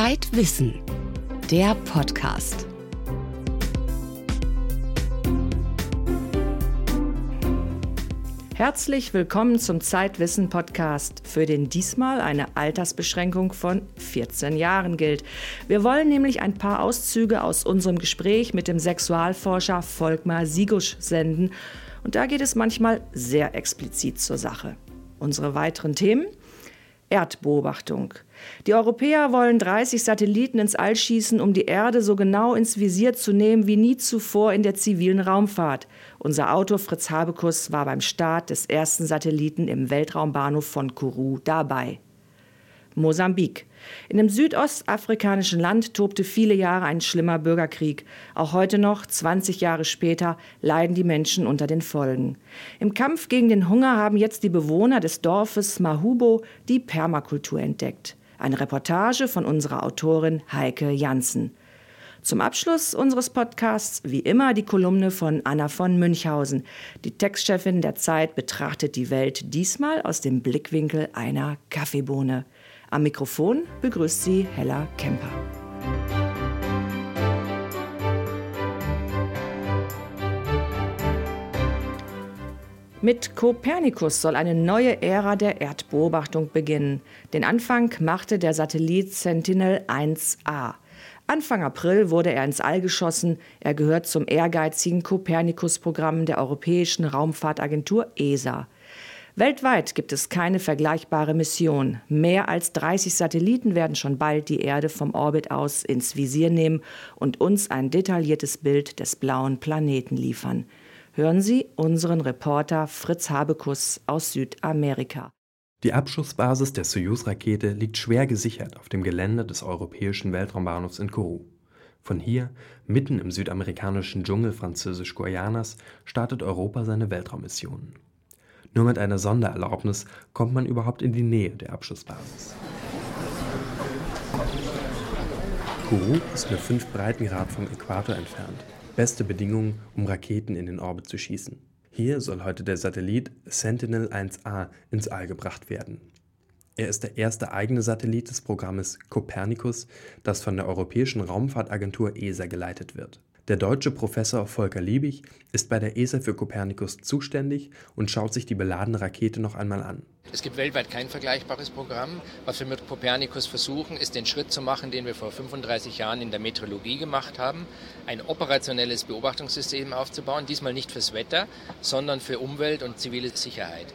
Zeitwissen, der Podcast. Herzlich willkommen zum Zeitwissen Podcast, für den diesmal eine Altersbeschränkung von 14 Jahren gilt. Wir wollen nämlich ein paar Auszüge aus unserem Gespräch mit dem Sexualforscher Volkmar Sigusch senden. Und da geht es manchmal sehr explizit zur Sache. Unsere weiteren Themen? Erdbeobachtung. Die Europäer wollen 30 Satelliten ins All schießen, um die Erde so genau ins Visier zu nehmen wie nie zuvor in der zivilen Raumfahrt. Unser Autor Fritz Habekus war beim Start des ersten Satelliten im Weltraumbahnhof von Kourou dabei. Mosambik. In dem südostafrikanischen Land tobte viele Jahre ein schlimmer Bürgerkrieg. Auch heute noch, 20 Jahre später, leiden die Menschen unter den Folgen. Im Kampf gegen den Hunger haben jetzt die Bewohner des Dorfes Mahubo die Permakultur entdeckt. Eine Reportage von unserer Autorin Heike Janssen. Zum Abschluss unseres Podcasts wie immer die Kolumne von Anna von Münchhausen. Die Textchefin der Zeit betrachtet die Welt diesmal aus dem Blickwinkel einer Kaffeebohne. Am Mikrofon begrüßt sie Hella Kemper. Mit Kopernikus soll eine neue Ära der Erdbeobachtung beginnen. Den Anfang machte der Satellit Sentinel 1A. Anfang April wurde er ins All geschossen. Er gehört zum ehrgeizigen Kopernikus-Programm der Europäischen Raumfahrtagentur ESA. Weltweit gibt es keine vergleichbare Mission. Mehr als 30 Satelliten werden schon bald die Erde vom Orbit aus ins Visier nehmen und uns ein detailliertes Bild des blauen Planeten liefern. Hören Sie unseren Reporter Fritz Habekus aus Südamerika. Die Abschussbasis der Soyuz-Rakete liegt schwer gesichert auf dem Gelände des europäischen Weltraumbahnhofs in Kourou. Von hier, mitten im südamerikanischen Dschungel Französisch-Guayanas, startet Europa seine Weltraummissionen. Nur mit einer Sondererlaubnis kommt man überhaupt in die Nähe der Abschussbasis. Kourou ist nur fünf Breitengrad vom Äquator entfernt. Beste Bedingungen, um Raketen in den Orbit zu schießen. Hier soll heute der Satellit Sentinel-1A ins All gebracht werden. Er ist der erste eigene Satellit des Programmes Copernicus, das von der Europäischen Raumfahrtagentur ESA geleitet wird. Der deutsche Professor Volker Liebig ist bei der ESA für Copernicus zuständig und schaut sich die beladene Rakete noch einmal an. Es gibt weltweit kein vergleichbares Programm. Was wir mit Copernicus versuchen, ist den Schritt zu machen, den wir vor 35 Jahren in der Meteorologie gemacht haben, ein operationelles Beobachtungssystem aufzubauen, diesmal nicht fürs Wetter, sondern für Umwelt und zivile Sicherheit.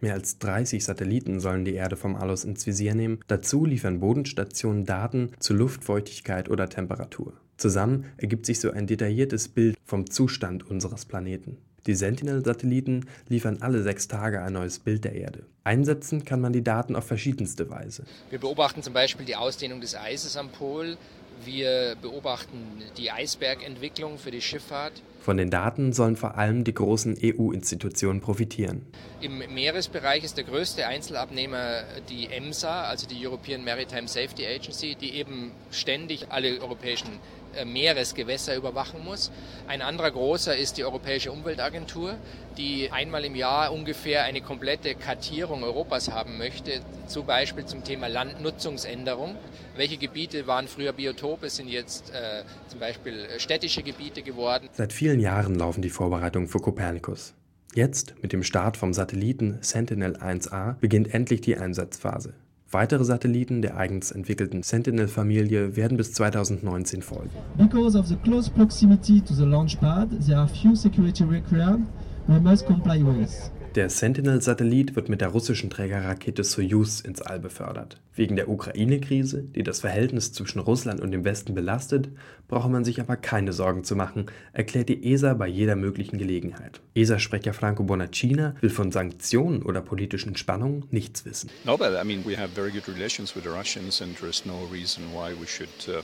Mehr als 30 Satelliten sollen die Erde vom Allos ins Visier nehmen. Dazu liefern Bodenstationen Daten zu Luftfeuchtigkeit oder Temperatur. Zusammen ergibt sich so ein detailliertes Bild vom Zustand unseres Planeten. Die Sentinel-Satelliten liefern alle sechs Tage ein neues Bild der Erde. Einsetzen kann man die Daten auf verschiedenste Weise. Wir beobachten zum Beispiel die Ausdehnung des Eises am Pol. Wir beobachten die Eisbergentwicklung für die Schifffahrt. Von den Daten sollen vor allem die großen EU-Institutionen profitieren. Im Meeresbereich ist der größte Einzelabnehmer die EMSA, also die European Maritime Safety Agency, die eben ständig alle europäischen Meeresgewässer überwachen muss. Ein anderer großer ist die Europäische Umweltagentur, die einmal im Jahr ungefähr eine komplette Kartierung Europas haben möchte, zum Beispiel zum Thema Landnutzungsänderung. Welche Gebiete waren früher Biotope, sind jetzt äh, zum Beispiel städtische Gebiete geworden. Seit vielen Jahren laufen die Vorbereitungen für Copernicus. Jetzt, mit dem Start vom Satelliten Sentinel-1A, beginnt endlich die Einsatzphase. Weitere Satelliten der eigens entwickelten Sentinel-Familie werden bis 2019 folgen. Because of the close proximity to the launch pad, there are few security requirements we must comply with. Der Sentinel-Satellit wird mit der russischen Trägerrakete Soyuz ins All befördert. Wegen der Ukraine-Krise, die das Verhältnis zwischen Russland und dem Westen belastet, braucht man sich aber keine Sorgen zu machen, erklärt die ESA bei jeder möglichen Gelegenheit. ESA-Sprecher Franco Bonacina will von Sanktionen oder politischen Spannungen nichts wissen. No, but I mean we have very good relations with the Russians and there is no reason why we should Uh,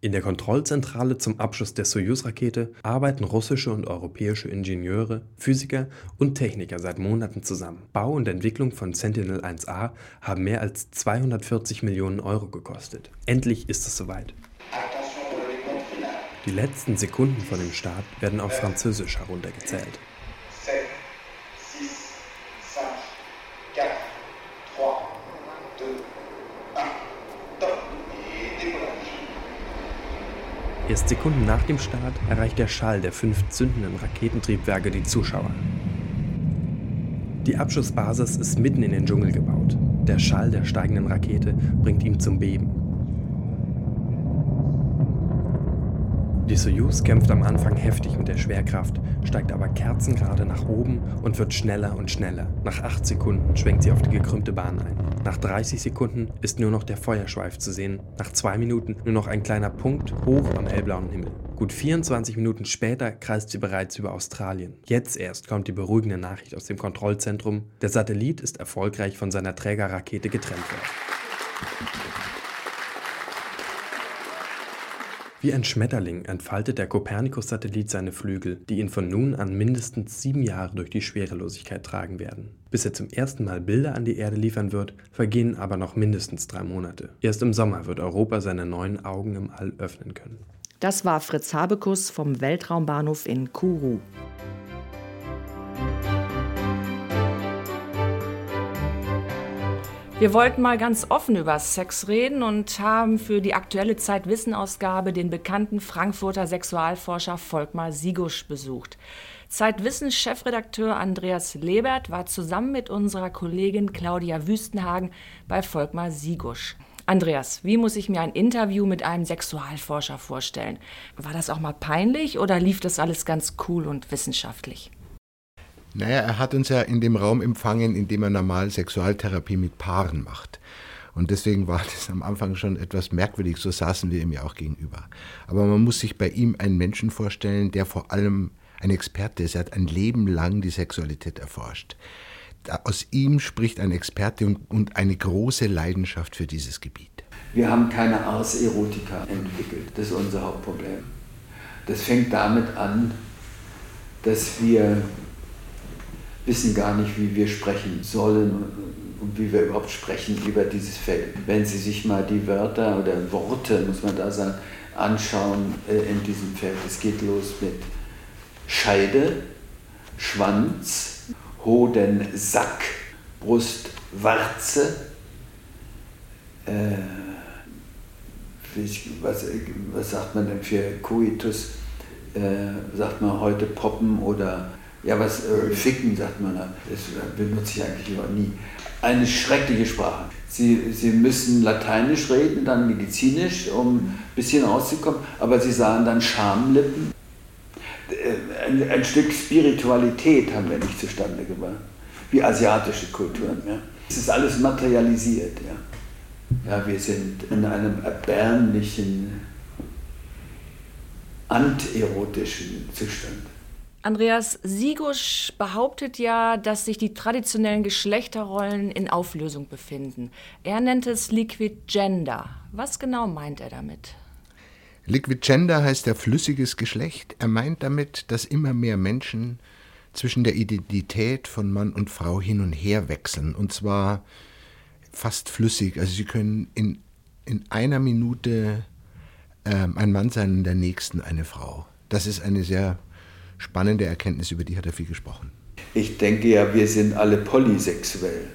in der Kontrollzentrale zum Abschuss der Soyuz-Rakete arbeiten russische und europäische Ingenieure, Physiker und Techniker seit Monaten zusammen. Bau und Entwicklung von Sentinel-1A haben mehr als 240 Millionen Euro gekostet. Endlich ist es soweit. Die letzten Sekunden vor dem Start werden auf Französisch heruntergezählt. Erst Sekunden nach dem Start erreicht der Schall der fünf zündenden Raketentriebwerke die Zuschauer. Die Abschussbasis ist mitten in den Dschungel gebaut. Der Schall der steigenden Rakete bringt ihm zum Beben. Die Soyuz kämpft am Anfang heftig mit der Schwerkraft, steigt aber kerzengerade nach oben und wird schneller und schneller. Nach 8 Sekunden schwenkt sie auf die gekrümmte Bahn ein. Nach 30 Sekunden ist nur noch der Feuerschweif zu sehen. Nach 2 Minuten nur noch ein kleiner Punkt hoch am hellblauen Himmel. Gut 24 Minuten später kreist sie bereits über Australien. Jetzt erst kommt die beruhigende Nachricht aus dem Kontrollzentrum. Der Satellit ist erfolgreich von seiner Trägerrakete getrennt worden. Wie ein Schmetterling entfaltet der Kopernikus-Satellit seine Flügel, die ihn von nun an mindestens sieben Jahre durch die Schwerelosigkeit tragen werden. Bis er zum ersten Mal Bilder an die Erde liefern wird, vergehen aber noch mindestens drei Monate. Erst im Sommer wird Europa seine neuen Augen im All öffnen können. Das war Fritz Habekus vom Weltraumbahnhof in Kourou. Wir wollten mal ganz offen über Sex reden und haben für die aktuelle Zeitwissen-Ausgabe den bekannten Frankfurter Sexualforscher Volkmar Sigusch besucht. Zeitwissen-Chefredakteur Andreas Lebert war zusammen mit unserer Kollegin Claudia Wüstenhagen bei Volkmar Sigusch. Andreas, wie muss ich mir ein Interview mit einem Sexualforscher vorstellen? War das auch mal peinlich oder lief das alles ganz cool und wissenschaftlich? Naja, er hat uns ja in dem Raum empfangen, in dem er normal Sexualtherapie mit Paaren macht. Und deswegen war das am Anfang schon etwas merkwürdig, so saßen wir ihm ja auch gegenüber. Aber man muss sich bei ihm einen Menschen vorstellen, der vor allem ein Experte ist. Er hat ein Leben lang die Sexualität erforscht. Aus ihm spricht ein Experte und, eine große Leidenschaft für dieses Gebiet. Wir haben keine Ars Erotica entwickelt. Das ist unser Hauptproblem. Das fängt damit an, dass wir wissen gar nicht, wie wir sprechen sollen und wie wir überhaupt sprechen über dieses Feld. Wenn Sie sich mal die Wörter oder Worte, muss man da sagen, anschauen äh, in diesem Feld. Es geht los mit Scheide, Schwanz, Hodensack, Brustwarze, äh, was, was sagt man denn für Coitus? Äh, sagt man heute Poppen oder ja, was äh, Ficken sagt man da, das benutze ich eigentlich lieber nie. Eine schreckliche Sprache. Sie, Sie müssen Lateinisch reden, dann medizinisch, um ein bisschen rauszukommen, aber Sie sagen dann Schamlippen. Äh, ein, ein, Stück Spiritualität haben wir nicht zustande gebracht, wie asiatische Kulturen. Ja. Es ist alles materialisiert. Ja. ja, wir sind in einem erbärmlichen, anterotischen Zustand. Andreas Sigusch behauptet ja, dass sich die traditionellen Geschlechterrollen in Auflösung befinden. Er nennt es Liquid Gender. Was genau meint er damit? Liquid Gender heißt ja flüssiges Geschlecht. Er meint damit, dass immer mehr Menschen zwischen der Identität von Mann und Frau hin und her wechseln. Und zwar fast flüssig. Also sie können in, in einer Minute ähm, ein Mann sein, in der nächsten eine Frau. Das ist eine sehr spannende Erkenntnis, über die hat er viel gesprochen. Ich denke ja, wir sind alle polysexuell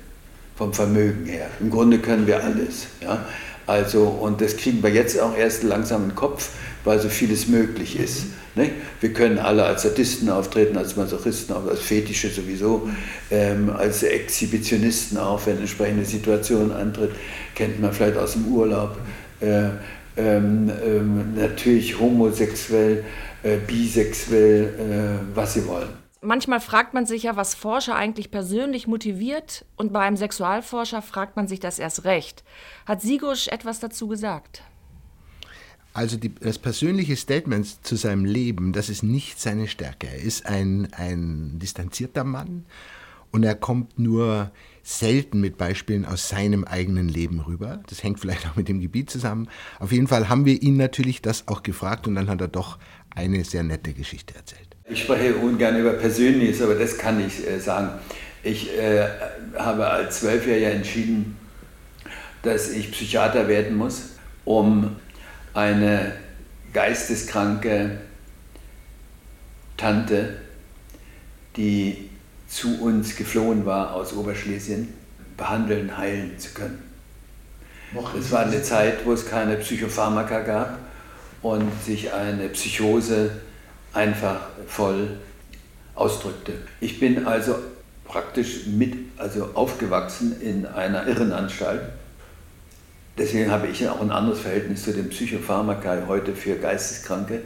vom Vermögen her. Im Grunde können wir alles. Ja? Also, und das kriegen wir jetzt auch erst langsam in den Kopf, weil so vieles möglich ist. Ne? Wir können alle als Sadisten auftreten, als Masochisten, als Fetische sowieso, ähm, als Exhibitionisten auch, wenn entsprechende Situation antritt, kennt man vielleicht aus dem Urlaub. Äh, ähm, ähm, natürlich homosexuell, äh, bisexuell, äh, was sie wollen. Manchmal fragt man sich ja, was Forscher eigentlich persönlich motiviert, und bei einem Sexualforscher fragt man sich das erst recht. Hat Sigusch etwas dazu gesagt? Also die, das persönliche Statement zu seinem Leben, das ist nicht seine Stärke. Er ist ein, ein distanzierter Mann und er kommt nur selten mit Beispielen aus seinem eigenen Leben rüber. Das hängt vielleicht auch mit dem Gebiet zusammen. Auf jeden Fall haben wir ihn natürlich das auch gefragt und dann hat er doch eine sehr nette Geschichte erzählt. Ich spreche ungern über Persönliches, aber das kann ich äh, sagen. Ich äh, habe als Zwölfjähriger entschieden, dass ich Psychiater werden muss, um eine geisteskranke Tante, die zu uns geflohen war aus Oberschlesien, behandeln, heilen zu können. Es war eine Zeit, wo es keine Psychopharmaka gab und sich eine Psychose einfach voll ausdrückte. Ich bin also praktisch mit, also aufgewachsen in einer Irrenanstalt. Deswegen habe ich auch ein anderes Verhältnis zu den Psychopharmaka heute für Geisteskranke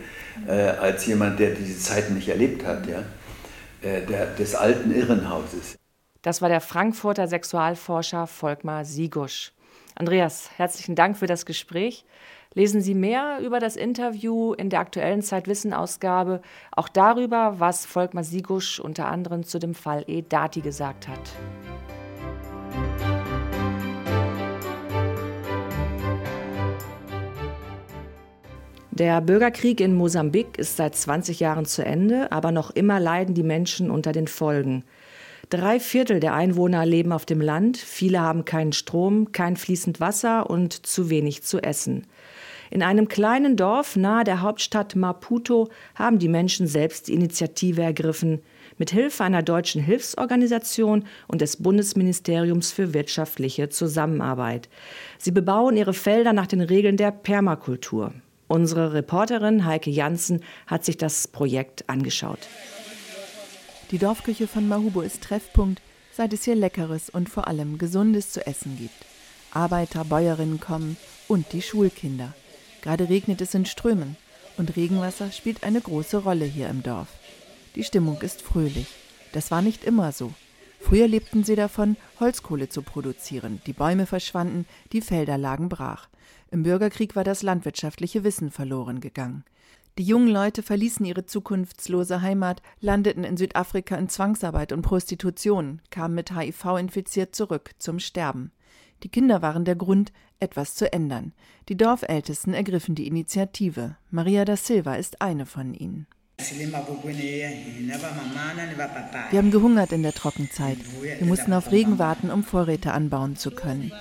äh, als jemand, der diese Zeiten nicht erlebt hat, ja, äh, der, des alten Irrenhauses. Das war der Frankfurter Sexualforscher Volkmar Sigusch. Andreas, herzlichen Dank für das Gespräch. Lesen Sie mehr über das Interview in der aktuellen Zeitwissen-Ausgabe, auch darüber, was Volkmar Sigusch unter anderem zu dem Fall E. Dati gesagt hat. Der Bürgerkrieg in Mosambik ist seit 20 Jahren zu Ende, aber noch immer leiden die Menschen unter den Folgen. Drei Viertel der Einwohner leben auf dem Land, viele haben keinen Strom, kein fließend Wasser und zu wenig zu essen. In einem kleinen Dorf nahe der Hauptstadt Maputo haben die Menschen selbst die Initiative ergriffen, mit Hilfe einer deutschen Hilfsorganisation und des Bundesministeriums für wirtschaftliche Zusammenarbeit. Sie bebauen ihre Felder nach den Regeln der Permakultur. Unsere Reporterin Heike Janssen hat sich das Projekt angeschaut. Die Dorfküche von Mahubo ist Treffpunkt, seit es hier leckeres und vor allem gesundes zu essen gibt. Arbeiter, Bäuerinnen kommen und die Schulkinder. Gerade regnet es in Strömen und Regenwasser spielt eine große Rolle hier im Dorf. Die Stimmung ist fröhlich. Das war nicht immer so. Früher lebten sie davon, Holzkohle zu produzieren. Die Bäume verschwanden, die Felder lagen brach. Im Bürgerkrieg war das landwirtschaftliche Wissen verloren gegangen. Die jungen Leute verließen ihre zukunftslose Heimat, landeten in Südafrika in Zwangsarbeit und Prostitution, kamen mit HIV infiziert zurück zum Sterben. Die Kinder waren der Grund, etwas zu ändern. Die Dorfältesten ergriffen die Initiative. Maria da Silva ist eine von ihnen. Wir haben gehungert in der Trockenzeit. Wir mussten auf Regen warten, um Vorräte anbauen zu können.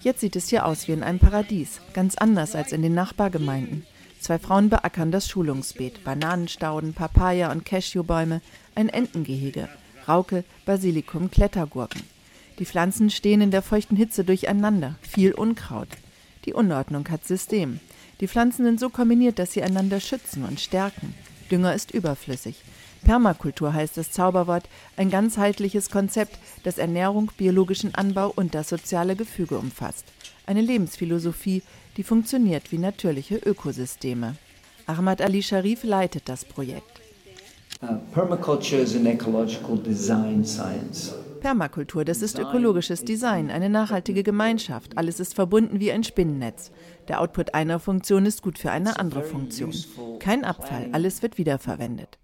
Jetzt sieht es hier aus wie in einem Paradies, ganz anders als in den Nachbargemeinden. Zwei Frauen beackern das Schulungsbeet, Bananenstauden, Papaya und Cashewbäume, ein Entengehege, Rauke, Basilikum, Klettergurken. Die Pflanzen stehen in der feuchten Hitze durcheinander, viel Unkraut. Die Unordnung hat System. Die Pflanzen sind so kombiniert, dass sie einander schützen und stärken. Dünger ist überflüssig. Permakultur heißt das Zauberwort, ein ganzheitliches Konzept, das Ernährung, biologischen Anbau und das soziale Gefüge umfasst. Eine Lebensphilosophie, die funktioniert wie natürliche Ökosysteme. Ahmad Ali Sharif leitet das Projekt. Uh, permaculture is an ecological design science. Permakultur, das ist ökologisches Design, eine nachhaltige Gemeinschaft. Alles ist verbunden wie ein Spinnennetz. Der Output einer Funktion ist gut für eine andere Funktion. Kein Abfall, alles wird wiederverwendet.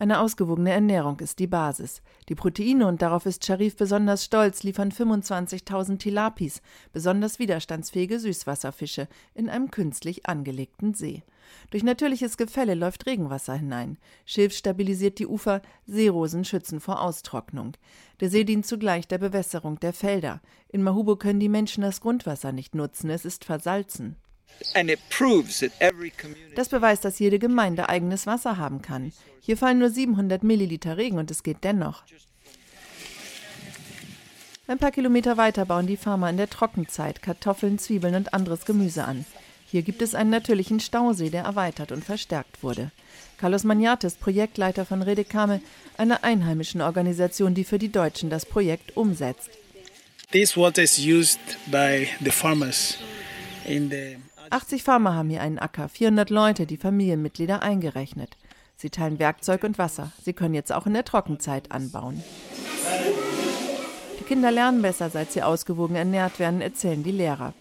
Eine ausgewogene Ernährung ist die Basis. Die Proteine, und darauf ist Sharif besonders stolz, liefern 25.000 Tilapis, besonders widerstandsfähige Süßwasserfische, in einem künstlich angelegten See. Durch natürliches Gefälle läuft Regenwasser hinein. Schilf stabilisiert die Ufer, Seerosen schützen vor Austrocknung. Der See dient zugleich der Bewässerung der Felder. In Mahubo können die Menschen das Grundwasser nicht nutzen, es ist versalzen. Das beweist, dass jede Gemeinde eigenes Wasser haben kann. Hier fallen nur 700 Milliliter Regen und es geht dennoch. Ein paar Kilometer weiter bauen die Farmer in der Trockenzeit Kartoffeln, Zwiebeln und anderes Gemüse an. Hier gibt es einen natürlichen Stausee, der erweitert und verstärkt wurde. Carlos Magnates, Projektleiter von Redekame, einer einheimischen Organisation, die für die Deutschen das Projekt umsetzt. This water is used by the farmers in the 80 Farmer haben hier einen Acker, 400 Leute, die Familienmitglieder eingerechnet. Sie teilen Werkzeug und Wasser. Sie können jetzt auch in der Trockenzeit anbauen. Die Kinder lernen besser, seit sie ausgewogen ernährt werden, erzählen die Lehrer.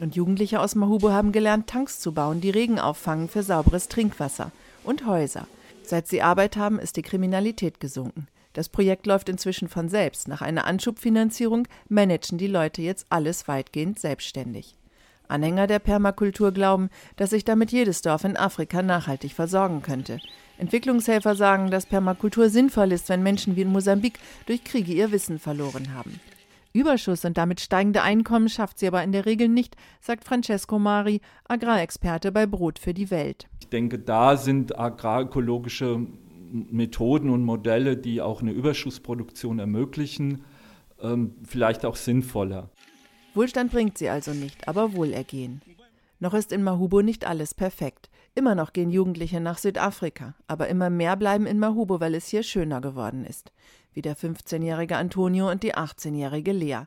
Und Jugendliche aus Mahubo haben gelernt, Tanks zu bauen, die Regen auffangen für sauberes Trinkwasser. Und Häuser. Seit sie Arbeit haben, ist die Kriminalität gesunken. Das Projekt läuft inzwischen von selbst. Nach einer Anschubfinanzierung managen die Leute jetzt alles weitgehend selbstständig. Anhänger der Permakultur glauben, dass sich damit jedes Dorf in Afrika nachhaltig versorgen könnte. Entwicklungshelfer sagen, dass Permakultur sinnvoll ist, wenn Menschen wie in Mosambik durch Kriege ihr Wissen verloren haben. Überschuss und damit steigende Einkommen schafft sie aber in der Regel nicht, sagt Francesco Mari, Agrarexperte bei Brot für die Welt. Ich denke, da sind agrarökologische Methoden und Modelle, die auch eine Überschussproduktion ermöglichen, ähm, vielleicht auch sinnvoller. Wohlstand bringt sie also nicht, aber Wohlergehen. Noch ist in Mahubo nicht alles perfekt. Immer noch gehen Jugendliche nach Südafrika, aber immer mehr bleiben in Mahubo, weil es hier schöner geworden ist. Wie der 15-jährige Antonio und die 18-jährige Lea.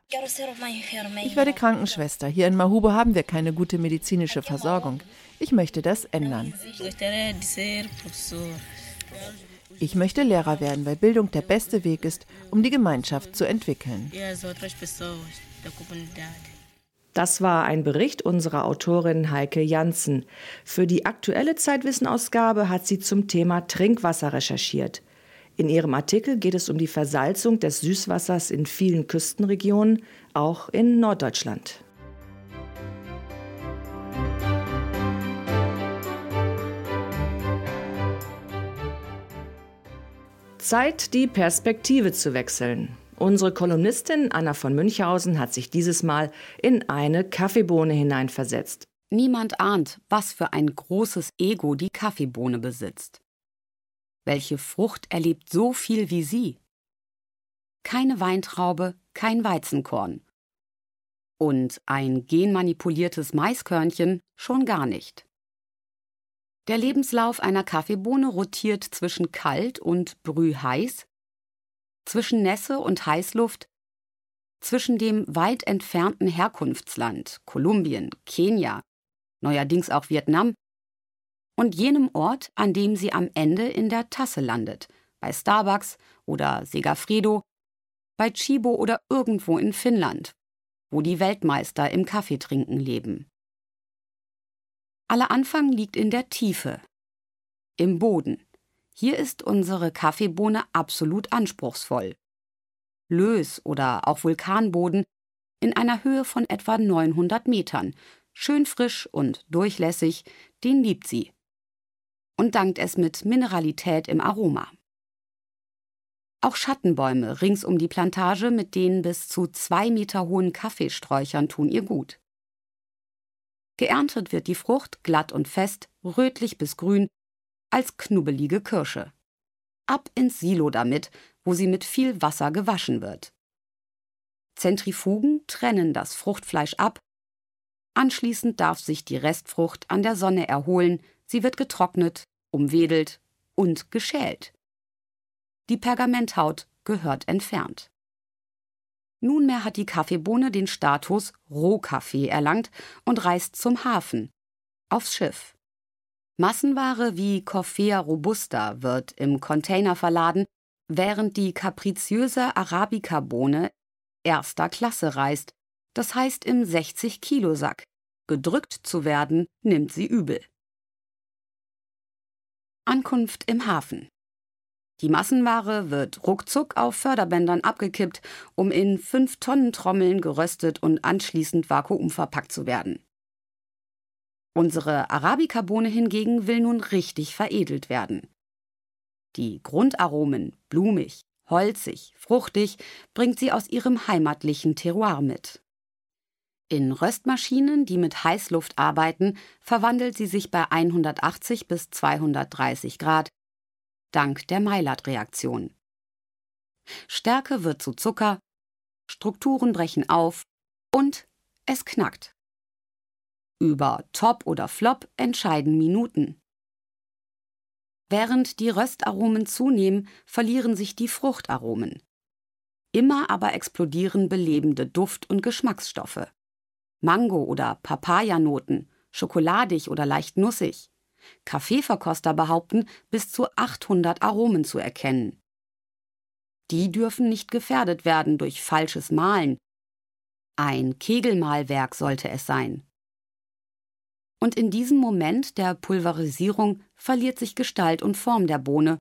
Ich werde Krankenschwester. Hier in Mahubo haben wir keine gute medizinische Versorgung. Ich möchte das ändern. Ich möchte Lehrer werden, weil Bildung der beste Weg ist, um die Gemeinschaft zu entwickeln. Das war ein Bericht unserer Autorin Heike Janssen. Für die aktuelle Zeitwissenausgabe hat sie zum Thema Trinkwasser recherchiert. In ihrem Artikel geht es um die Versalzung des Süßwassers in vielen Küstenregionen, auch in Norddeutschland. Zeit, die Perspektive zu wechseln. Unsere Kolumnistin Anna von Münchhausen hat sich dieses Mal in eine Kaffeebohne hineinversetzt. Niemand ahnt, was für ein großes Ego die Kaffeebohne besitzt. Welche Frucht erlebt so viel wie sie? Keine Weintraube, kein Weizenkorn. Und ein genmanipuliertes Maiskörnchen schon gar nicht. Der Lebenslauf einer Kaffeebohne rotiert zwischen kalt und brühheiß, zwischen Nässe und Heißluft, zwischen dem weit entfernten Herkunftsland Kolumbien, Kenia, neuerdings auch Vietnam, und jenem Ort, an dem sie am Ende in der Tasse landet, bei Starbucks oder Segafredo, bei Chibo oder irgendwo in Finnland, wo die Weltmeister im Kaffeetrinken leben. Aller Anfang liegt in der Tiefe, im Boden, hier ist unsere Kaffeebohne absolut anspruchsvoll. Lös oder auch Vulkanboden in einer Höhe von etwa 900 Metern, schön frisch und durchlässig, den liebt sie. Und dankt es mit Mineralität im Aroma. Auch Schattenbäume rings um die Plantage mit den bis zu zwei Meter hohen Kaffeesträuchern tun ihr gut. Geerntet wird die Frucht glatt und fest, rötlich bis grün, als knubbelige Kirsche. Ab ins Silo damit, wo sie mit viel Wasser gewaschen wird. Zentrifugen trennen das Fruchtfleisch ab. Anschließend darf sich die Restfrucht an der Sonne erholen, sie wird getrocknet, umwedelt und geschält. Die Pergamenthaut gehört entfernt. Nunmehr hat die Kaffeebohne den Status Rohkaffee erlangt und reist zum Hafen, aufs Schiff. Massenware wie Coffea robusta wird im Container verladen, während die kapriziöse Arabica-Bohne erster Klasse reist, das heißt im 60-Kilo-Sack. Gedrückt zu werden, nimmt sie übel. Ankunft im Hafen. Die Massenware wird ruckzuck auf Förderbändern abgekippt, um in 5-Tonnen-Trommeln geröstet und anschließend vakuumverpackt zu werden. Unsere Arabica-Bohne hingegen will nun richtig veredelt werden. Die Grundaromen, blumig, holzig, fruchtig, bringt sie aus ihrem heimatlichen Terroir mit. In Röstmaschinen, die mit Heißluft arbeiten, verwandelt sie sich bei 180 bis 230 Grad, dank der Maillard-Reaktion. Stärke wird zu Zucker, Strukturen brechen auf und es knackt. Über Top oder Flop entscheiden Minuten. Während die Röstaromen zunehmen, verlieren sich die Fruchtaromen. Immer aber explodieren belebende Duft- und Geschmacksstoffe. Mango- oder Papayanoten, schokoladig oder leicht nussig. Kaffeeverkoster behaupten, bis zu 800 Aromen zu erkennen. Die dürfen nicht gefährdet werden durch falsches Mahlen. Ein Kegelmahlwerk sollte es sein und in diesem Moment der Pulverisierung verliert sich Gestalt und Form der Bohne,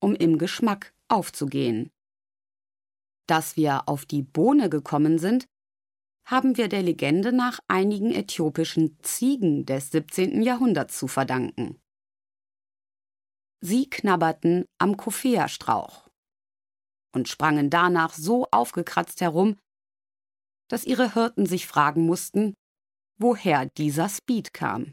um im Geschmack aufzugehen. Dass wir auf die Bohne gekommen sind, haben wir der Legende nach einigen äthiopischen Ziegen des 17. Jahrhunderts zu verdanken. Sie knabberten am Koffeastrauch und sprangen danach so aufgekratzt herum, dass ihre Hirten sich fragen mussten, woher dieser Speed kam.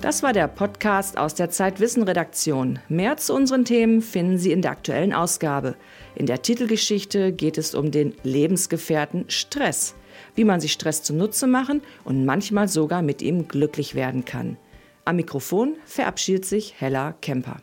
Das war der Podcast aus der Zeitwissen-Redaktion. Mehr zu unseren Themen finden Sie in der aktuellen Ausgabe. In der Titelgeschichte geht es um den Lebensgefährten Stress, wie man sich Stress zunutze machen und manchmal sogar mit ihm glücklich werden kann. Am Mikrofon verabschiedet sich Hella Kemper.